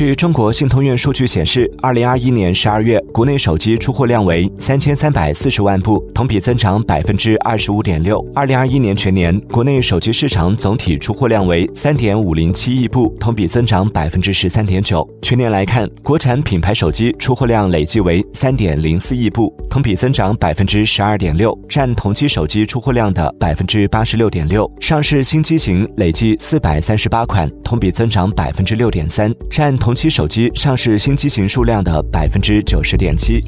据中国信通院数据显示，二零二一年十二月国内手机出货量为三千三百四十万部，同比增长百分之二十五点六。二零二一年全年国内手机市场总体出货量为三点五零七亿部，同比增长百分之十三点九。全年来看，国产品牌手机出货量累计为三点零四亿部，同比增长百分之十二点六，占同期手机出货量的百分之八十六点六。上市新机型累计四百三十八款，同比增长百分之六点三，占同。期手机上市新机型数量的百分之九十点七。